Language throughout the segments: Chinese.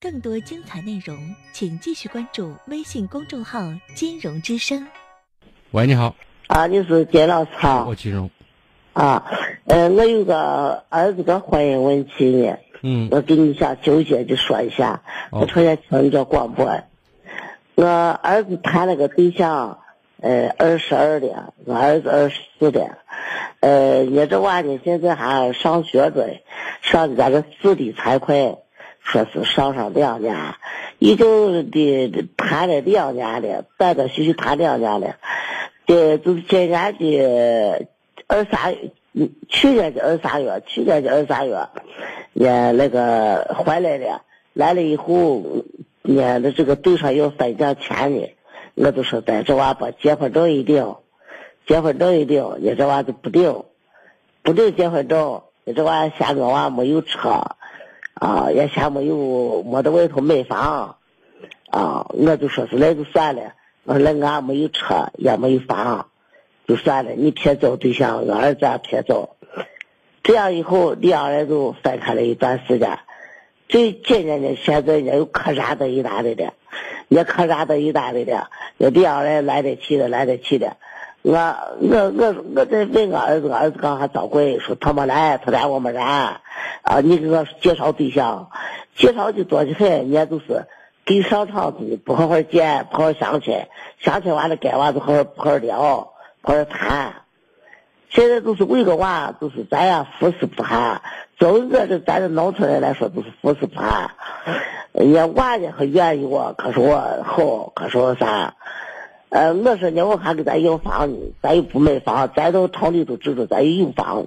更多精彩内容，请继续关注微信公众号“金融之声”。喂，你好，啊，你是金老师好。我金融。啊，呃，我有个儿子的婚姻问题呢，嗯。我给你想纠结的说一下，哦。我昨天听你这广播，我儿子谈了个对象，呃，二十二的，我儿子二十四的，呃，你这娃呢现在还上学着，上的咱这私立财会，说是上上两年，已经的谈了两年了，断断续续谈两年了，这就是今年的二三，去年的二三月，去年的二三月，也那个回来了，来了以后，呢，那这个队上要分奖钱呢，我就说咱这娃把结婚证一领，结婚证一领，你这娃就不领，不领结婚证，你这娃嫌我娃没有车，啊，也嫌没有没在外头买房，啊，我就说是那就算了，我说那俺没有车，也没有房。就算了，你别找对象，俺儿子也别找。这样以后，两人就分开了一段时间。最今年呢，现在人家又客栈的一大的，了家客栈的一大堆的，那两人来得起的，来得起的。我我我我在问我儿子，我儿子刚还找鬼，说他没来，他来我没来。啊，你给我介绍对象，介绍的多的很，人家就是给上场子，不好好见，不好好相亲，相亲完了该娃子好好不好好聊。好好谈，现在都是为个娃，都是咱呀服侍不下。作为我这咱这农村人来说，都是服侍不下。人家娃呢还愿意我，可是我好，可是我啥？呃，我说呢，我还给咱要房呢，咱又不买房，咱都城里头住着，咱又有房，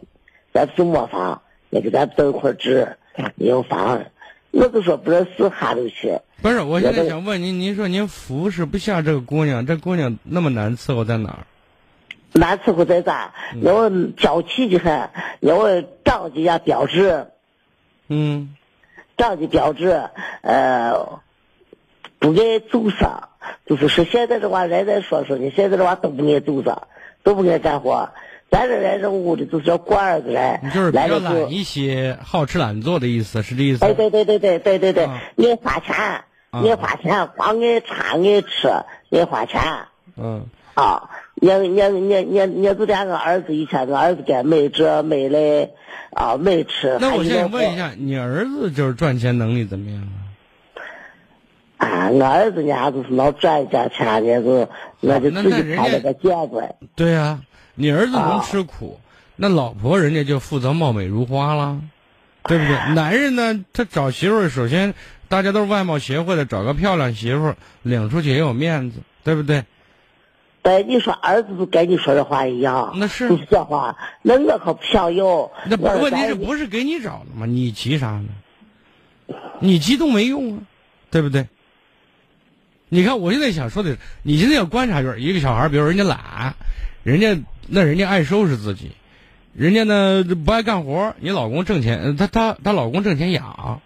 咱不是没房，也给咱等一块儿住，有房。我就说不是死哈溜去。不是，我现在想问您，您说您服侍不下这个姑娘，这姑娘那么难伺候在哪儿？难伺候在咱？因为娇气的很，因为长得也标致，嗯，长得标致，呃，不爱做啥，就是说现在的话人再说说呢，现在的话都不爱做啥，都不爱干活。咱这人这屋里就是要惯儿子人你就是，比来了就较懒，一些，好吃懒做的意思，是这意思？哎，对对对对对对对，啊爱花钱，啊爱花钱，光爱穿爱吃，爱花钱。嗯，啊，你你你你你就连俺儿子以前，俺儿子给买这买那，啊买吃。那我现在问一下，你儿子就是赚钱能力怎么样啊？啊，我儿子伢就是老赚一点钱伢，就那就自己开了个店子。对呀、你儿子能啊吃苦，那老婆人家就负责貌美如花了，对不对？男人呢，他找媳妇儿，首先大家都是外貌协会的，找个漂亮媳妇儿领出去也有面子，对不对？对，你说儿子就跟你说的话一样，那是就是这话，那我可不想要。那不问题是不是给你找的吗？你急啥呢？你激动没用啊，对不对？你看，我现在想说的是，你现在要观察就是一个小孩，比如人家懒，人家那人家爱收拾自己，人家呢不爱干活，你老公挣钱，呃他他他老公挣钱养。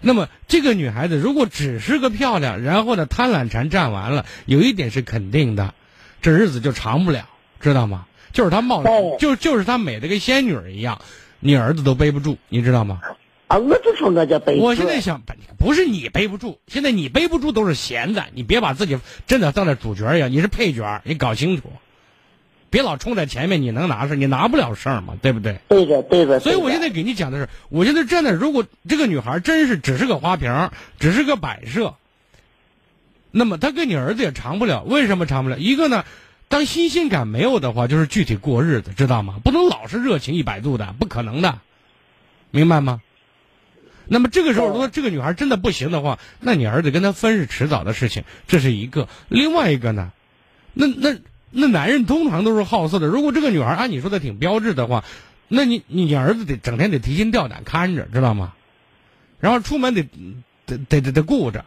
那么这个女孩子如果只是个漂亮，然后呢贪婪馋占完了，有一点是肯定的，这日子就长不了，知道吗？就是她貌对，就就是她美的跟仙女儿一样，你儿子都背不住，你知道吗？啊，我就说我这辈子。我现在想，不不是你背不住，现在你背不住都是闲的，你别把自己真的当那主角一样，你是配角，你搞清楚，别老冲在前面，你能拿事，你拿不了事儿嘛，对不对？对的对着。对着所以我现在给你讲的是，我现在真的，如果这个女孩真是只是个花瓶，只是个摆设，那么他跟你儿子也长不了。为什么长不了？一个呢，当新鲜感没有的话，就是具体过日子，知道吗？不能老是热情一百度的，不可能的，明白吗？那么这个时候，如果这个女孩真的不行的话，那你儿子跟她分是迟早的事情，这是一个。另外一个呢，那那那男人通常都是好色的。如果这个女孩按你说的挺标致的话，那你你儿子得整天得提心吊胆看着，知道吗？然后出门得得得得得顾着。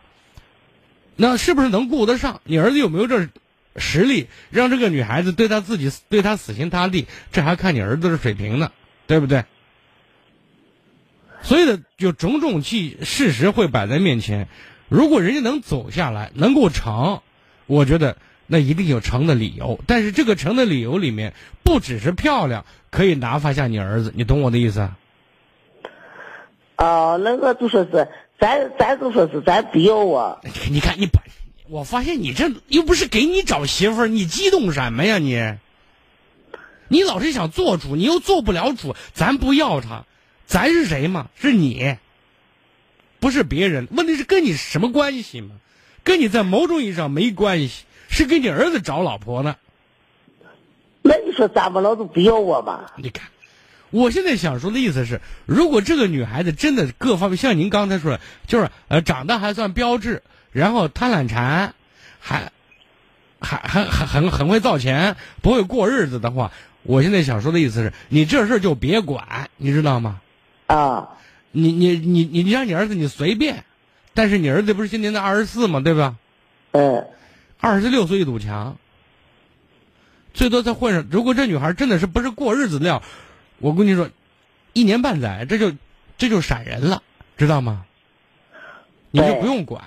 那是不是能顾得上？你儿子有没有这实力，让这个女孩子对他自己对他死心塌地？这还看你儿子的水平呢，对不对？所以呢，有种种气事实会摆在面前。如果人家能走下来，能够成，我觉得那一定有成的理由。但是这个成的理由里面，不只是漂亮可以拿发下你儿子，你懂我的意思啊？哦，那个就说是咱咱就说是咱不要我，你看你把，我发现你这又不是给你找媳妇儿，你激动什么呀你？你老是想做主，你又做不了主，咱不要他，咱是谁嘛？是你，不是别人。问题是跟你什么关系嘛？跟你在某种意义上没关系，是给你儿子找老婆呢。那你说咱们老子不要我嘛？你看，我现在想说的意思是，如果这个女孩子真的各方面像您刚才说的，就是呃长得还算标致，然后贪婪馋，还还还还很很会造钱，不会过日子的话，我现在想说的意思是，你这事儿就别管，你知道吗？啊，你你你你你让你儿子你随便，但是你儿子不是今年才二十四吗？对吧？嗯，二十六岁一堵墙，最多再混上。如果这女孩真的是不是过日子的料，我跟你说，一年半载这就这就闪人了，知道吗？你就不用管，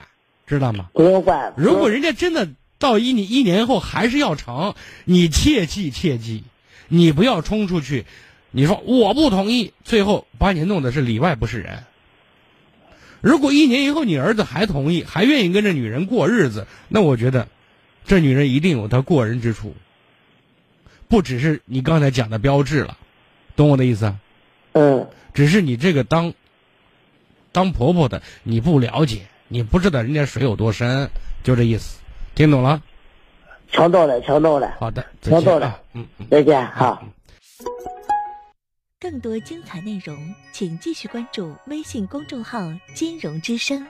知道吗？不用管。如果人家真的到一年一年后还是要成，你切记切记，你不要冲出去，你说我不同意，最后把你弄的是里外不是人。如果一年以后你儿子还同意，还愿意跟这女人过日子，那我觉得，这女人一定有她过人之处，不只是你刚才讲的标志了，懂我的意思啊？嗯，只是你这个当当婆婆的，你不了解，你不知道人家水有多深，就这意思，听懂了？听懂了，听懂了。好的，再听懂了嗯。再见，好。更多精彩内容，请继续关注微信公众号“金融之声”。